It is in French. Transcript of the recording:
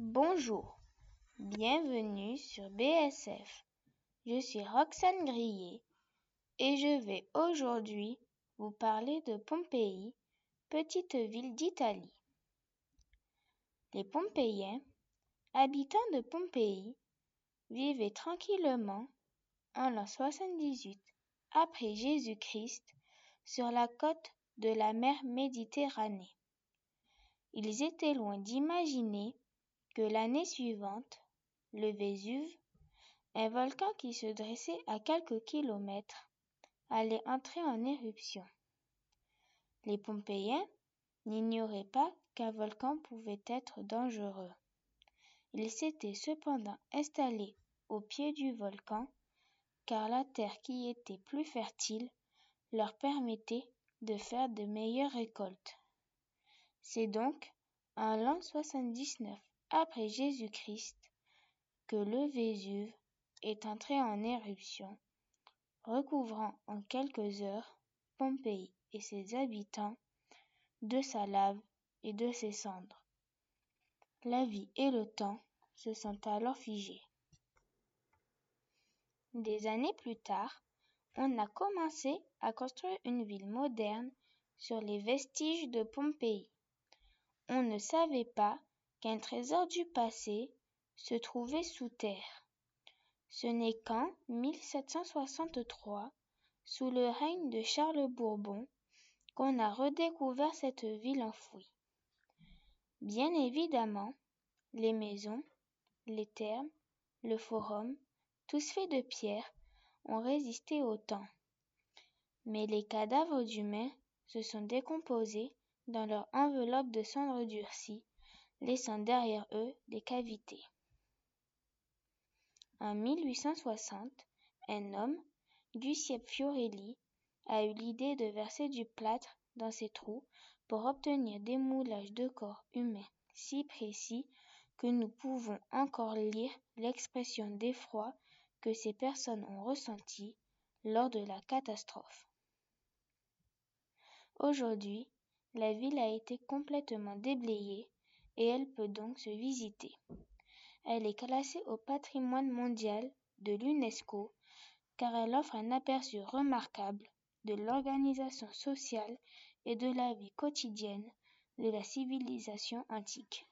Bonjour, bienvenue sur BSF. Je suis Roxane Grillet et je vais aujourd'hui vous parler de Pompéi, petite ville d'Italie. Les Pompéiens, habitants de Pompéi, vivaient tranquillement en l'an 78 après Jésus-Christ sur la côte de la mer Méditerranée. Ils étaient loin d'imaginer l'année suivante, le Vésuve, un volcan qui se dressait à quelques kilomètres, allait entrer en éruption. Les Pompéiens n'ignoraient pas qu'un volcan pouvait être dangereux. Ils s'étaient cependant installés au pied du volcan car la terre qui était plus fertile leur permettait de faire de meilleures récoltes. C'est donc en l'an 79 après Jésus-Christ que le Vésuve est entré en éruption, recouvrant en quelques heures Pompéi et ses habitants de sa lave et de ses cendres. La vie et le temps se sont alors figés. Des années plus tard, on a commencé à construire une ville moderne sur les vestiges de Pompéi. On ne savait pas qu'un trésor du passé se trouvait sous terre. Ce n'est qu'en 1763, sous le règne de Charles Bourbon, qu'on a redécouvert cette ville enfouie. Bien évidemment, les maisons, les thermes, le forum, tous faits de pierre, ont résisté au temps. Mais les cadavres d'humains se sont décomposés dans leur enveloppe de cendres durcies laissant derrière eux des cavités. En 1860, un homme, Giuseppe Fiorelli, a eu l'idée de verser du plâtre dans ces trous pour obtenir des moulages de corps humains si précis que nous pouvons encore lire l'expression d'effroi que ces personnes ont ressenti lors de la catastrophe. Aujourd'hui, la ville a été complètement déblayée et elle peut donc se visiter. Elle est classée au patrimoine mondial de l'UNESCO car elle offre un aperçu remarquable de l'organisation sociale et de la vie quotidienne de la civilisation antique.